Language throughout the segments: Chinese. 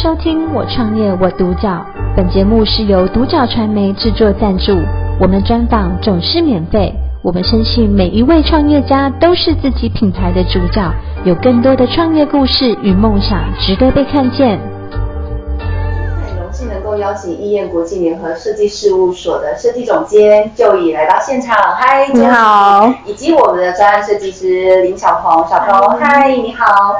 收听《我创业我独角》，本节目是由独角传媒制作赞助，我们专访总是免费。我们深信每一位创业家都是自己品牌的主角，有更多的创业故事与梦想值得被看见。很荣幸能够邀请义砚国际联合设计事务所的设计总监就已来到现场，嗨，你好，以及我们的专案设计师林小鹏，小鹏，嗨，你好。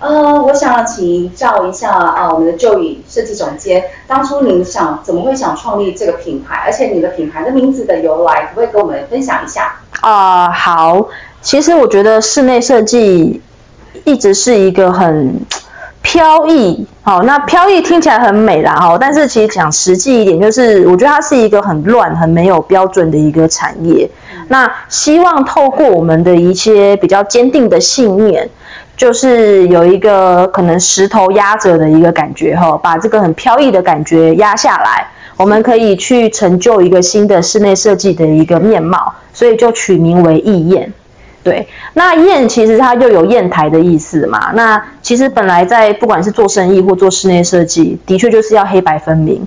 呃，我想请教一下啊，我们的 Joy 设计总监，当初您想怎么会想创立这个品牌，而且你的品牌的名字的由来，可不可以跟我们分享一下？啊、好，其实我觉得室内设计一直是一个很飘逸，好，那飘逸听起来很美啦，哈，但是其实讲实际一点，就是我觉得它是一个很乱、很没有标准的一个产业。那希望透过我们的一些比较坚定的信念。就是有一个可能石头压着的一个感觉哈，把这个很飘逸的感觉压下来，我们可以去成就一个新的室内设计的一个面貌，所以就取名为义砚。对，那砚其实它又有砚台的意思嘛。那其实本来在不管是做生意或做室内设计，的确就是要黑白分明。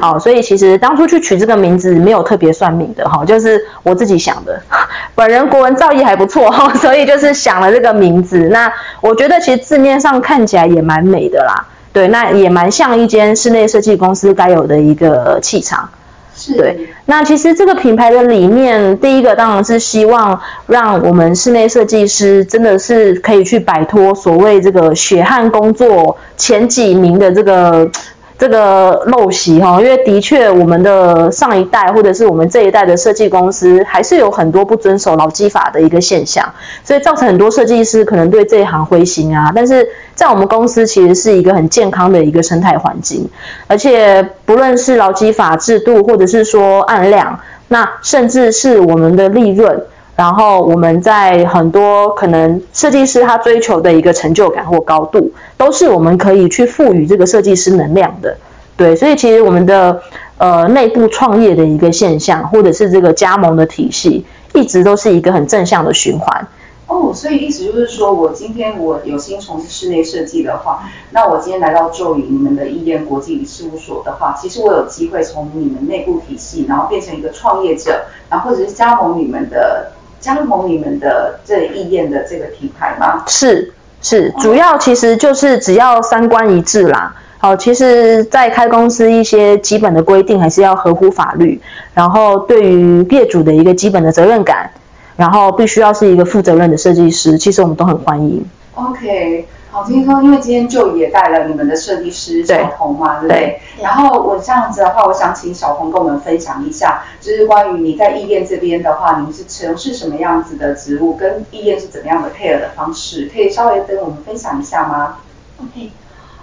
好，所以其实当初去取这个名字没有特别算命的哈，就是我自己想的。本人国文造诣还不错哈，所以就是想了这个名字。那我觉得其实字面上看起来也蛮美的啦，对，那也蛮像一间室内设计公司该有的一个气场。是。对，那其实这个品牌的理念，第一个当然是希望让我们室内设计师真的是可以去摆脱所谓这个血汗工作前几名的这个。这个陋习哈，因为的确我们的上一代或者是我们这一代的设计公司，还是有很多不遵守劳基法的一个现象，所以造成很多设计师可能对这一行灰心啊。但是在我们公司，其实是一个很健康的一个生态环境，而且不论是劳基法制度，或者是说按量，那甚至是我们的利润。然后我们在很多可能设计师他追求的一个成就感或高度，都是我们可以去赋予这个设计师能量的，对，所以其实我们的呃内部创业的一个现象，或者是这个加盟的体系，一直都是一个很正向的循环。哦，所以意思就是说，我今天我有心从事室内设计的话，那我今天来到 Joy 你们的义砚国际事务所的话，其实我有机会从你们内部体系，然后变成一个创业者，然后或者是加盟你们的。加盟你们的这意愿的这个品牌吗？是是，主要其实就是只要三观一致啦。好，其实，在开公司一些基本的规定还是要合乎法律，然后对于业主的一个基本的责任感，然后必须要是一个负责任的设计师，其实我们都很欢迎。OK。好，听说因为今天就也带了你们的设计师小鹏嘛，对，对不对？对。然后我这样子的话，我想请小鹏跟我们分享一下，就是关于你在义砚这边的话，你们是从事什么样子的职务，跟义砚是怎么样的配合的方式，可以稍微跟我们分享一下吗？OK，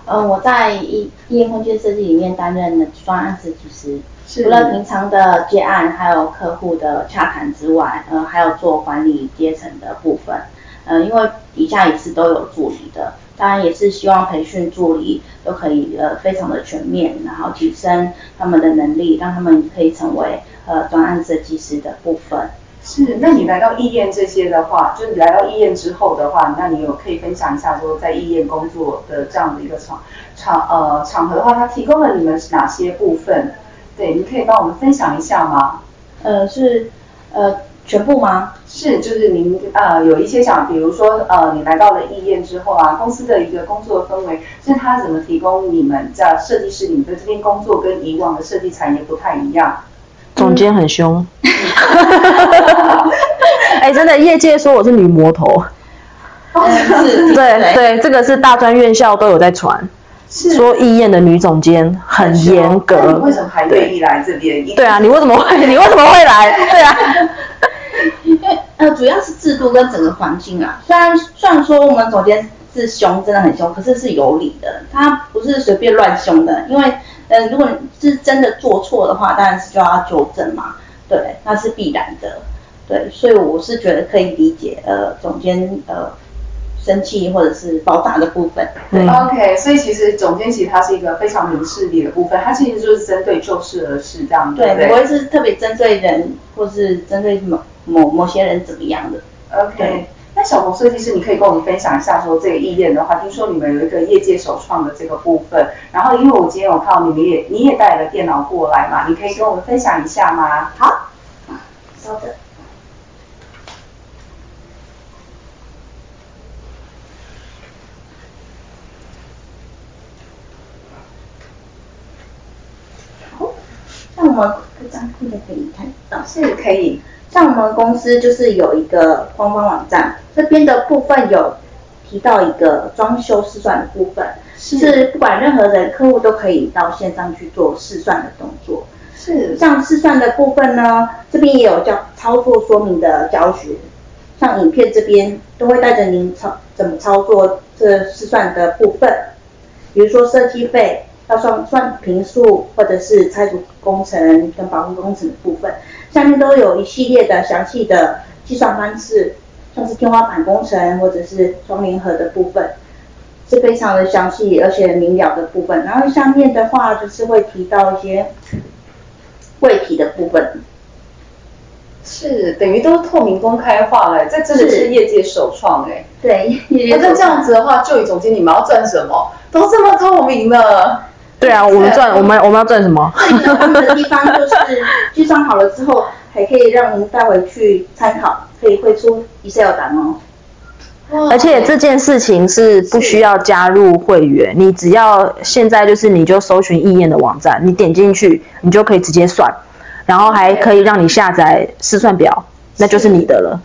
呃，我在义义砚空间设计里面担任的专案设计师，除了平常的接案，还有客户的洽谈之外，呃，还有做管理阶层的部分。呃，因为底下也是都有助理的，当然也是希望培训助理都可以呃非常的全面，然后提升他们的能力，让他们可以成为呃专案设计师的部分。是，那你来到医院这些的话，就是你来到医院之后的话，那你有可以分享一下说在医院工作的这样的一个场场呃场合的话，它提供了你们哪些部分？对，你可以帮我们分享一下吗？呃，是呃全部吗？是，就是您呃有一些想，比如说呃你来到了义砚之后啊，公司的一个工作氛围，是他怎么提供你们在设计师，你们在这边工作跟以往的设计产业不太一样？总监很凶，哎、欸，真的业界说我是女魔头，哦、是，对对，这个是大专院校都有在传，说艺院的女总监很严格，你为什么还愿意来这边？对啊，你为什么会 你为什么会来？对啊。因 为呃，主要是制度跟整个环境啊。虽然虽然说我们总监是凶，真的很凶，可是是有理的。他不是随便乱凶的。因为呃，如果是真的做错的话，当然是就要纠正嘛。对，那是必然的。对，所以我是觉得可以理解呃，总监呃生气或者是爆炸的部分。对，OK，所以其实总监其实他是一个非常明事理的部分，它其实就是针对就事而事这样。对，对，不会是特别针对人或是针对某。某某些人怎么样的？OK，那小红设计师，你可以跟我们分享一下，说这个意念的话，听说你们有一个业界首创的这个部分，然后因为我今天有看到你们也你也带了电脑过来嘛，你可以跟我们分享一下吗？好，稍等。好，那我们可以看到，是可以。像我们公司就是有一个官方网站，这边的部分有提到一个装修试算的部分，是，是不管任何人客户都可以到线上去做试算的动作。是，像试算的部分呢，这边也有教操作说明的教学，像影片这边都会带着您操怎么操作这试算的部分，比如说设计费要算算平数，或者是拆除工程跟保护工程的部分。下面都有一系列的详细的计算方式，像是天花板工程或者是窗帘盒的部分，是非常的详细而且明了的部分。然后下面的话就是会提到一些柜体的部分，是等于都透明公开化了，这真的是业界首创哎。对，那这样子的话，就以总经理，你们要赚什么？都这么透明了。对啊，我们赚，我们我们要赚什么？最有的地方就是计算好了之后，还可以让我们带回去参考，可以绘出 Excel 档哦。而且这件事情是不需要加入会员，你只要现在就是你就搜寻意念的网站，你点进去，你就可以直接算，然后还可以让你下载试算表，那就是你的了。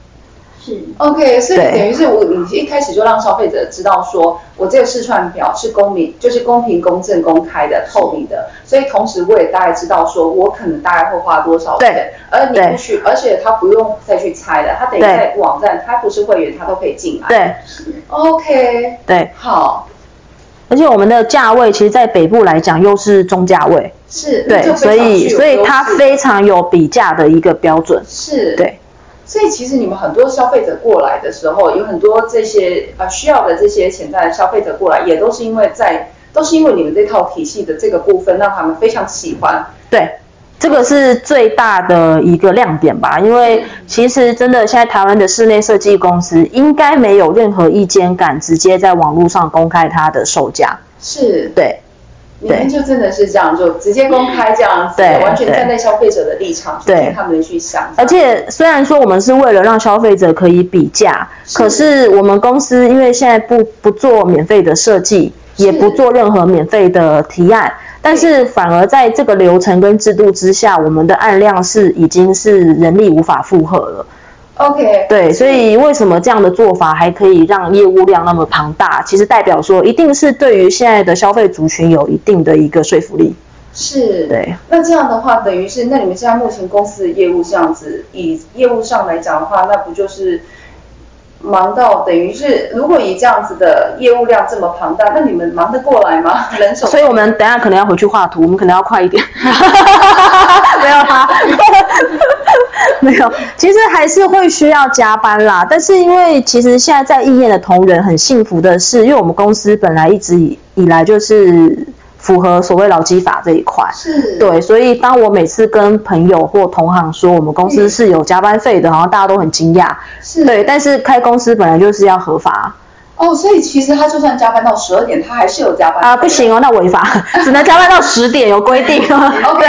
是，OK，所以等于是我，你一开始就让消费者知道说，我这个试穿表是公平，就是公平、公正、公开的、透明的。所以同时我也大概知道说，我可能大概会花多少钱，而你不需，而且他不用再去猜了，他等于在网站，他不是会员，他都可以进来。对，OK，对，好。而且我们的价位，其实在北部来讲又是中价位，是，对，所以所以它非常有比价的一个标准，是，对。所以其实你们很多消费者过来的时候，有很多这些呃需要的这些潜在的消费者过来，也都是因为在都是因为你们这套体系的这个部分让他们非常喜欢。对，这个是最大的一个亮点吧。因为其实真的现在台湾的室内设计公司应该没有任何一间敢直接在网络上公开它的售价。是，对。你们就真的是这样，就直接公开这样子，对，完全站在消费者的立场去听他们去想。而且虽然说我们是为了让消费者可以比价，可是我们公司因为现在不不做免费的设计，也不做任何免费的提案，但是反而在这个流程跟制度之下，我们的案量是已经是人力无法负荷了。OK，对，所以为什么这样的做法还可以让业务量那么庞大？其实代表说，一定是对于现在的消费族群有一定的一个说服力。是，对。那这样的话，等于是，那你们现在目前公司的业务这样子，以业务上来讲的话，那不就是忙到等于是，如果以这样子的业务量这么庞大，那你们忙得过来吗？人手？所以我们等下可能要回去画图，我们可能要快一点。没有啦。没有，其实还是会需要加班啦。但是因为其实现在在意念的同仁很幸福的是，因为我们公司本来一直以以来就是符合所谓劳基法这一块，是对，所以当我每次跟朋友或同行说我们公司是有加班费的，好像大家都很惊讶，是对。但是开公司本来就是要合法。哦，所以其实他就算加班到十二点，他还是有加班啊？不行哦，那违法，只能加班到十点，有规定。OK，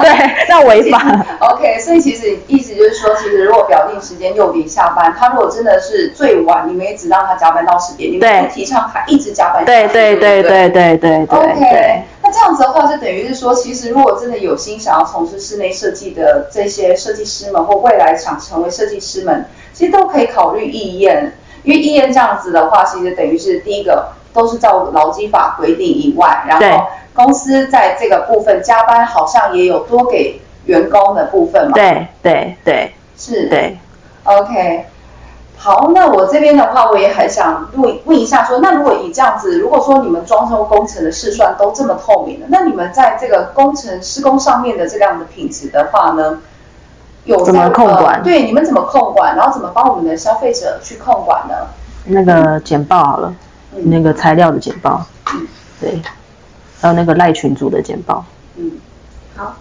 对，那违法。OK，所以其实意思就是说，其实如果表定时间六点下班，他如果真的是最晚，你们也只让他加班到十点，你们不提倡他一直加班。对对对对对对。OK，那这样子的话，就等于是说，其实如果真的有心想要从事室内设计的这些设计师们，或未来想成为设计师们，其实都可以考虑意愿。因为医院这样子的话，其实等于是第一个都是照劳基法规定以外，然后公司在这个部分加班好像也有多给员工的部分嘛。对对对，是。对。OK，好，那我这边的话，我也很想问问一下说，说那如果以这样子，如果说你们装修工程的试算都这么透明的，那你们在这个工程施工上面的这样的品质的话呢？有怎么控管？呃？对，你们怎么控管？然后怎么帮我们的消费者去控管呢？那个简报好了，嗯、那个材料的简报，嗯，对，还有那个赖群组的简报，嗯，好。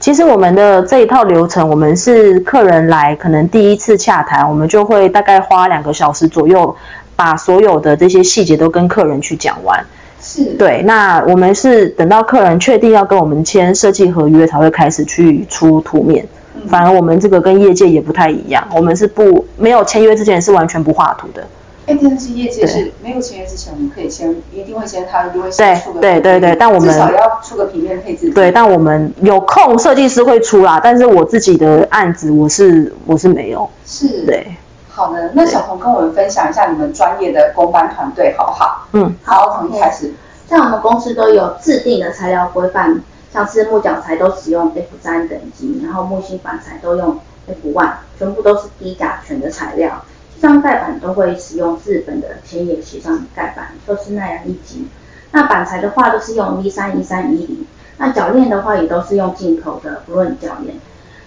其实我们的这一套流程，我们是客人来可能第一次洽谈，我们就会大概花两个小时左右，把所有的这些细节都跟客人去讲完。是。对，那我们是等到客人确定要跟我们签设计合约，才会开始去出图面。嗯。反而我们这个跟业界也不太一样，我们是不没有签约之前是完全不画图的。哎，但是业界是没有签约之前，我们可以先一定会先，他一定会先出个对对对对，但我们至少要出个平面配置。对，但我们有空设计师会出啦，但是我自己的案子我是我是没有。是。对。好的，那小彤跟我们分享一下你们专业的公班团队好不好？嗯，好，从一开始。像我们公司都有制定的材料规范，像是木角材都使用 F 三等级，然后木芯板材都用 F one，全部都是低甲醛的材料。上盖板都会使用日本的千叶协商盖板，都是耐阳一级。那板材的话都是用 V 三一三一零。那铰链的话也都是用进口的不论铰链。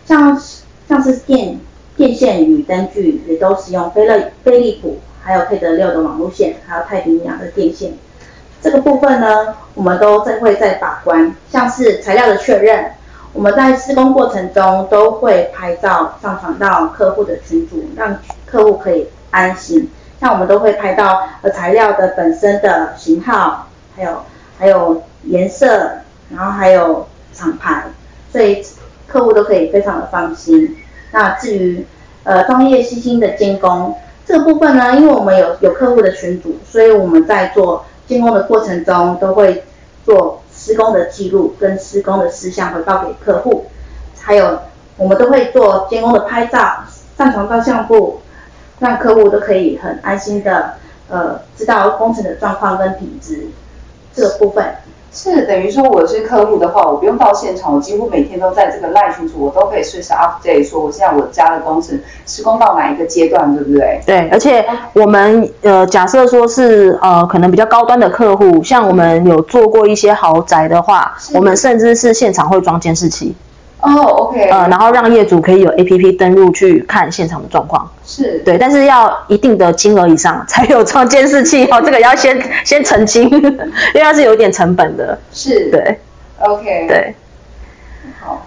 像像是电电线与灯具也都是用飞乐飞利浦，还有佩德六的网路线，还有太平洋的电线。这个部分呢，我们都在会在把关，像是材料的确认，我们在施工过程中都会拍照上传到客户的群组，让客户可以安心。像我们都会拍到呃材料的本身的型号，还有还有颜色，然后还有厂牌，所以客户都可以非常的放心。那至于呃专业细心的监工这个部分呢，因为我们有有客户的群组，所以我们在做监工的过程中都会做施工的记录跟施工的事项回报给客户，还有我们都会做监工的拍照上传到相簿，让客户都可以很安心的呃知道工程的状况跟品质这个部分。是等于说我是客户的话，我不用到现场，我几乎每天都在这个赖群组，我都可以随时 update 说我现在我家的工程施工到哪一个阶段，对不对？对，而且我们呃假设说是呃可能比较高端的客户，像我们有做过一些豪宅的话，我们甚至是现场会装监视器。哦、oh，OK，呃，然后让业主可以有 APP 登录去看现场的状况，是。对，但是要一定的金额以上才有装监视器哦，这个要先先澄清，因为它是有点成本的，是，对，OK，对，好，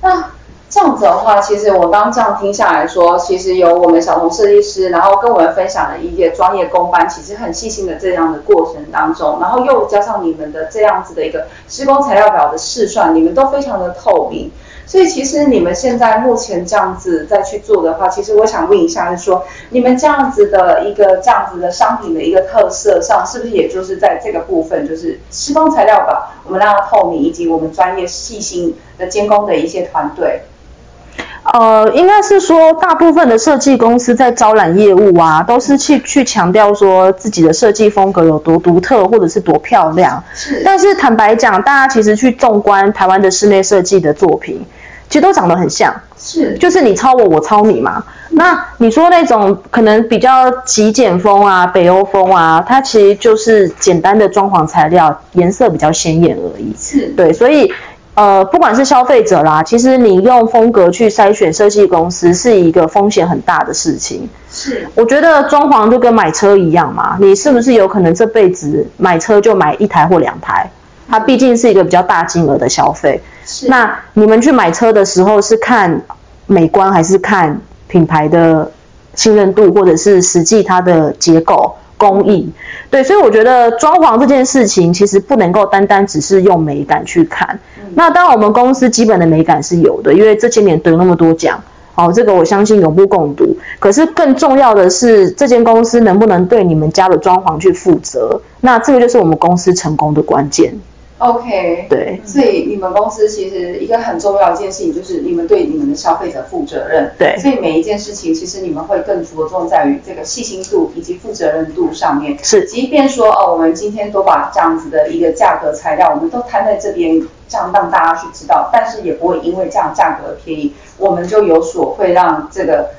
那这样子的话，其实我刚这样听下来说，其实有我们小彤设计师，然后跟我们分享了一些专业工班，其实很细心的这样的过程当中，然后又加上你们的这样子的一个施工材料表的试算，你们都非常的透明，所以其实你们现在目前这样子再去做的话，其实我想问一下，就是说你们这样子的一个这样子的商品的一个特色上，是不是也就是在这个部分，就是施工材料表我们让它透明，以及我们专业细心的监工的一些团队？呃，应该是说，大部分的设计公司在招揽业务啊，都是去去强调说自己的设计风格有多独特，或者是多漂亮。是。但是坦白讲，大家其实去纵观台湾的室内设计的作品，其实都长得很像。是。就是你抄我，我抄你嘛。那你说那种可能比较极简风啊、北欧风啊，它其实就是简单的装潢材料，颜色比较鲜艳而已。是。对，所以。呃，不管是消费者啦，其实你用风格去筛选设计公司是一个风险很大的事情。是，我觉得装潢就跟买车一样嘛，你是不是有可能这辈子买车就买一台或两台？它毕竟是一个比较大金额的消费。是。那你们去买车的时候是看美观还是看品牌的信任度，或者是实际它的结构？工艺，对，所以我觉得装潢这件事情其实不能够单单只是用美感去看。嗯、那当然，我们公司基本的美感是有的，因为这些年得那么多奖，哦，这个我相信有目共睹。可是更重要的是，这间公司能不能对你们家的装潢去负责？那这个就是我们公司成功的关键。OK，对，所以你们公司其实一个很重要一件事情就是你们对你们的消费者负责任。对，所以每一件事情其实你们会更着重在于这个细心度以及负责任度上面。是，即便说哦，我们今天都把这样子的一个价格材料，我们都摊在这边，这样让大家去知道，但是也不会因为这样价格便宜，我们就有所会让这个。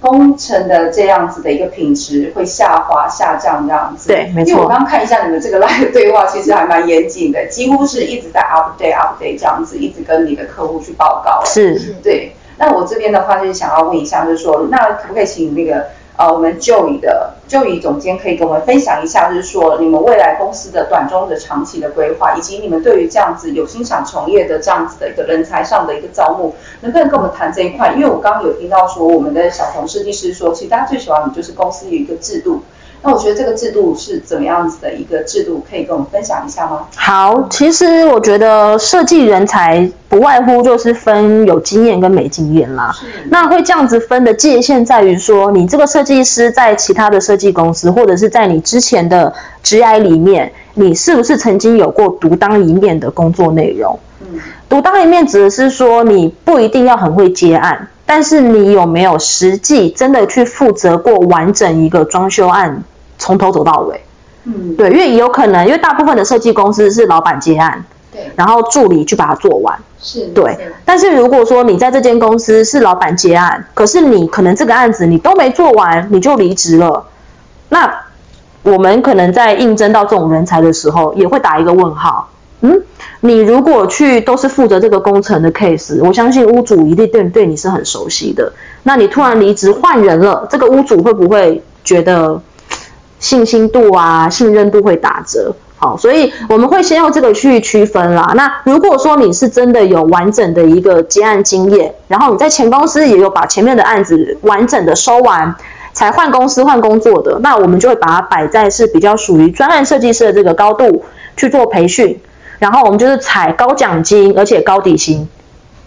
工程的这样子的一个品质会下滑下降这样子，对，没错。因为我刚刚看一下你们这个 live 对话，其实还蛮严谨的，几乎是一直在 update update 这样子，一直跟你的客户去报告。是，对。那我这边的话就是想要问一下，就是说，那可不可以请那个呃，我们就椅的就椅总监可以跟我们分享一下，就是说你们未来公司的短中的长期的规划，以及你们对于这样子有心想从业的这样子的一个人才上的一个招募，能不能跟我们谈这一块？因为我刚刚有听到说，我们的小童设计师说，其实大家最喜欢的就是公司有一个制度。那我觉得这个制度是怎么样子的一个制度，可以跟我们分享一下吗？好，其实我觉得设计人才不外乎就是分有经验跟没经验啦。那会这样子分的界限在于说，你这个设计师在其他的设计公司，或者是在你之前的职涯里面，你是不是曾经有过独当一面的工作内容？嗯。独当一面指的是说，你不一定要很会接案。但是你有没有实际真的去负责过完整一个装修案，从头走到尾？嗯，对，因为有可能，因为大部分的设计公司是老板接案，对，然后助理去把它做完，是，对。但是如果说你在这间公司是老板接案，可是你可能这个案子你都没做完，你就离职了，那我们可能在应征到这种人才的时候，也会打一个问号，嗯。你如果去都是负责这个工程的 case，我相信屋主一定对对你是很熟悉的。那你突然离职换人了，这个屋主会不会觉得信心度啊、信任度会打折？好，所以我们会先用这个去区分啦。那如果说你是真的有完整的一个接案经验，然后你在前公司也有把前面的案子完整的收完，才换公司换工作的，那我们就会把它摆在是比较属于专案设计师的这个高度去做培训。然后我们就是采高奖金，而且高底薪，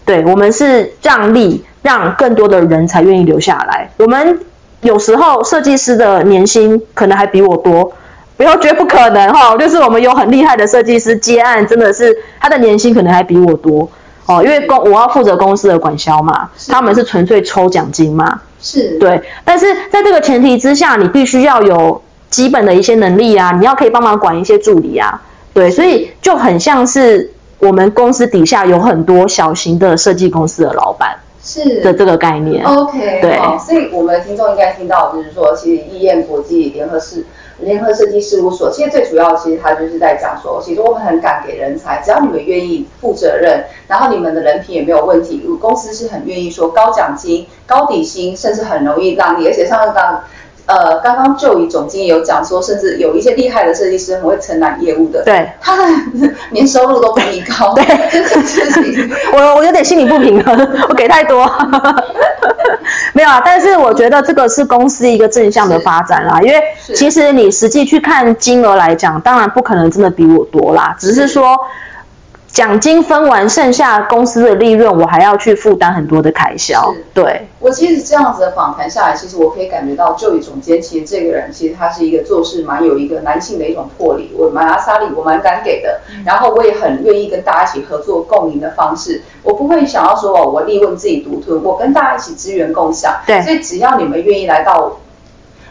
对，我们是让利，让更多的人才愿意留下来。我们有时候设计师的年薪可能还比我多，不要觉得不可能哈，就是我们有很厉害的设计师接案，真的是他的年薪可能还比我多。哦，因为公我要负责公司的管销嘛，他们是纯粹抽奖金嘛，是。对，但是在这个前提之下，你必须要有基本的一些能力啊，你要可以帮忙管一些助理啊。对，所以就很像是我们公司底下有很多小型的设计公司的老板，是的这个概念。OK，对，所以我们的听众应该听到就是说，其实易燕国际联合事联合设计事务所，其实最主要其实他就是在讲说，其实我们很敢给人才，只要你们愿意负责任，然后你们的人品也没有问题，公司是很愿意说高奖金、高底薪，甚至很容易让你，而且上次刚。呃，刚刚就以总经理有讲说，甚至有一些厉害的设计师很会承揽业务的，对，他的年收入都比你高，对，我我有点心理不平衡，我给太多，没有啊，但是我觉得这个是公司一个正向的发展啦，因为其实你实际去看金额来讲，当然不可能真的比我多啦，只是说。奖金分完，剩下公司的利润，我还要去负担很多的开销。对，我其实这样子的访谈下来，其实我可以感觉到，就以总监，其实这个人其实他是一个做事蛮有一个男性的一种魄力，我蛮阿莎力，我蛮敢给的。然后我也很愿意跟大家一起合作共赢的方式，我不会想要说哦，我利润自己独吞，我跟大家一起资源共享。对，所以只要你们愿意来到，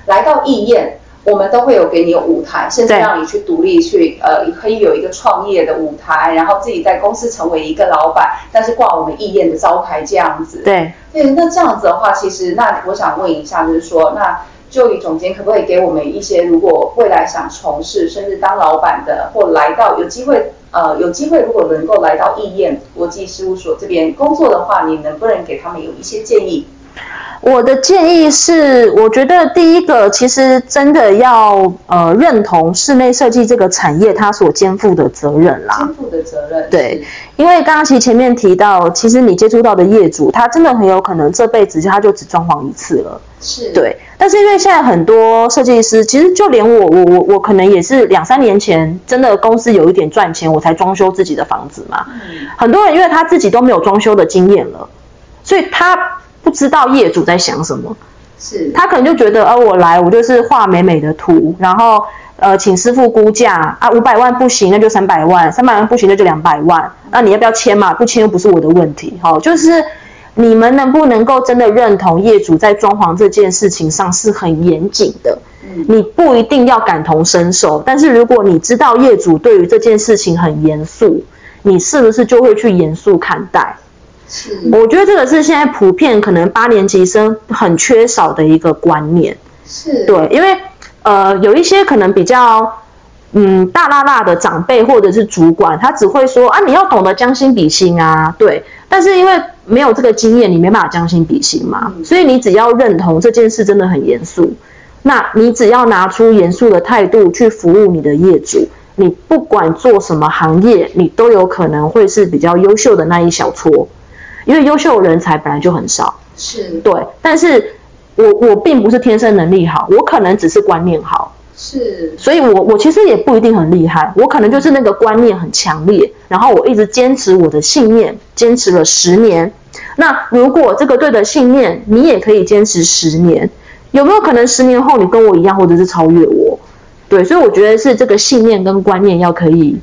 来到易砚。我们都会有给你舞台，甚至让你去独立去，呃，可以有一个创业的舞台，然后自己在公司成为一个老板，但是挂我们易砚的招牌这样子。对，对，那这样子的话，其实那我想问一下，就是说，那就以总监可不可以给我们一些，如果未来想从事甚至当老板的，或来到有机会，呃，有机会如果能够来到易砚国际事务所这边工作的话，你能不能给他们有一些建议？我的建议是，我觉得第一个，其实真的要呃认同室内设计这个产业它所肩负的责任啦。肩负的责任。对，因为刚刚其实前面提到，其实你接触到的业主，他真的很有可能这辈子他就只装潢一次了。是。对，但是因为现在很多设计师，其实就连我，我我我可能也是两三年前真的公司有一点赚钱，我才装修自己的房子嘛。嗯。很多人因为他自己都没有装修的经验了，所以他。不知道业主在想什么，是。他可能就觉得，呃，我来，我就是画美美的图，然后呃，请师傅估价。啊，五百万不行，那就三百万，三百万不行，那就两百万，那你要不要签嘛？不签又不是我的问题，好，就是你们能不能够真的认同业主在装潢这件事情上是很严谨的？嗯，你不一定要感同身受，但是如果你知道业主对于这件事情很严肃，你是不是就会去严肃看待？是，我觉得这个是现在普遍可能八年级生很缺少的一个观念。是，对，因为呃有一些可能比较嗯大辣辣的长辈或者是主管，他只会说啊，你要懂得将心比心啊，对。但是因为没有这个经验，你没办法将心比心嘛。所以你只要认同这件事真的很严肃，那你只要拿出严肃的态度去服务你的业主，你不管做什么行业，你都有可能会是比较优秀的那一小撮，因为优秀人才本来就很少。是，对，但是我我并不是天生能力好，我可能只是观念好。是，所以我我其实也不一定很厉害，我可能就是那个观念很强烈，然后我一直坚持我的信念，坚持了十年。那如果这个对的信念，你也可以坚持十年，有没有可能十年后你跟我一样，或者是超越我？对，所以我觉得是这个信念跟观念要可以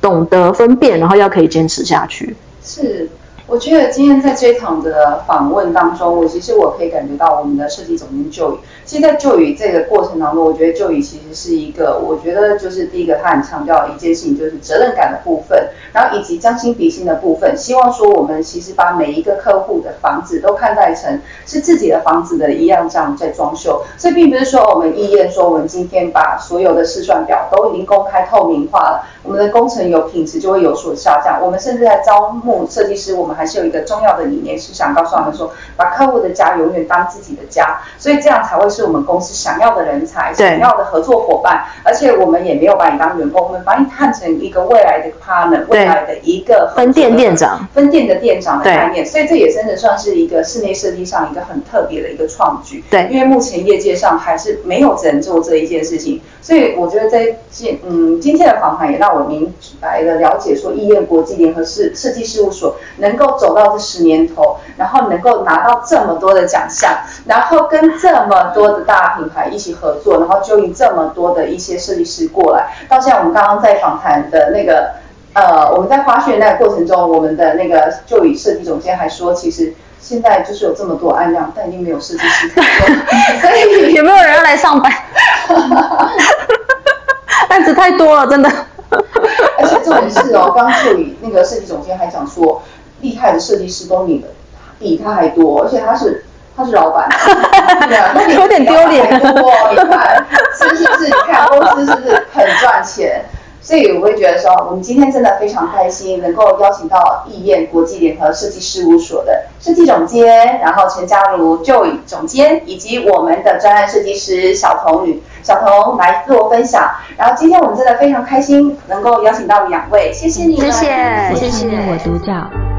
懂得分辨，然后要可以坚持下去。是。我觉得今天在这场的访问当中，我其实我可以感觉到我们的设计总监 Joy。其实，在就宇这个过程当中，我觉得就宇其实是一个，我觉得就是第一个，他很强调一件事情，就是责任感的部分，然后以及将心比心的部分。希望说我们其实把每一个客户的房子都看待成是自己的房子的一样，这样在装修。所以，并不是说我们意愿说我们今天把所有的试算表都已经公开透明化了，我们的工程有品质就会有所下降。我们甚至在招募设计师，我们还是有一个重要的理念，是想告诉他们说，把客户的家永远当自己的家，所以这样才会是我们公司想要的人才，想要的合作伙伴。而且我们也没有把你当员工，我们把你看成一个未来的 partner，未来的一个分店店长，分店的店长的概念。所以这也真的算是一个室内设计上一个很特别的一个创举。对，因为目前业界上还是没有人做这一件事情，所以我觉得在今嗯今天的访谈也让我明白了了解说，意艳国际联合设设计事务所能够走到。这十年头，然后能够拿到这么多的奖项，然后跟这么多的大品牌一起合作，然后就引这么多的一些设计师过来。到现在，我们刚刚在访谈的那个，呃，我们在花絮那个过程中，我们的那个就以设计总监还说，其实现在就是有这么多案量，但已经没有设计师可以做，所以有没有人要来上班？案子太多了，真的。而且重点是哦，刚刚就以那个设计总监还讲说。厉害的设计师都比比他还多，而且他是他是老板，对啊，那你有点丢脸。你看是不是？你看公司是不是很赚钱？所以我会觉得说，我们今天真的非常开心，能够邀请到意燕国际联合设计事务所的设计总监，然后陈嘉如 Joy 总监，以及我们的专案设计师小童女小童来做分享。然后今天我们真的非常开心，能够邀请到两位，谢谢你们，谢谢，谢谢我独角。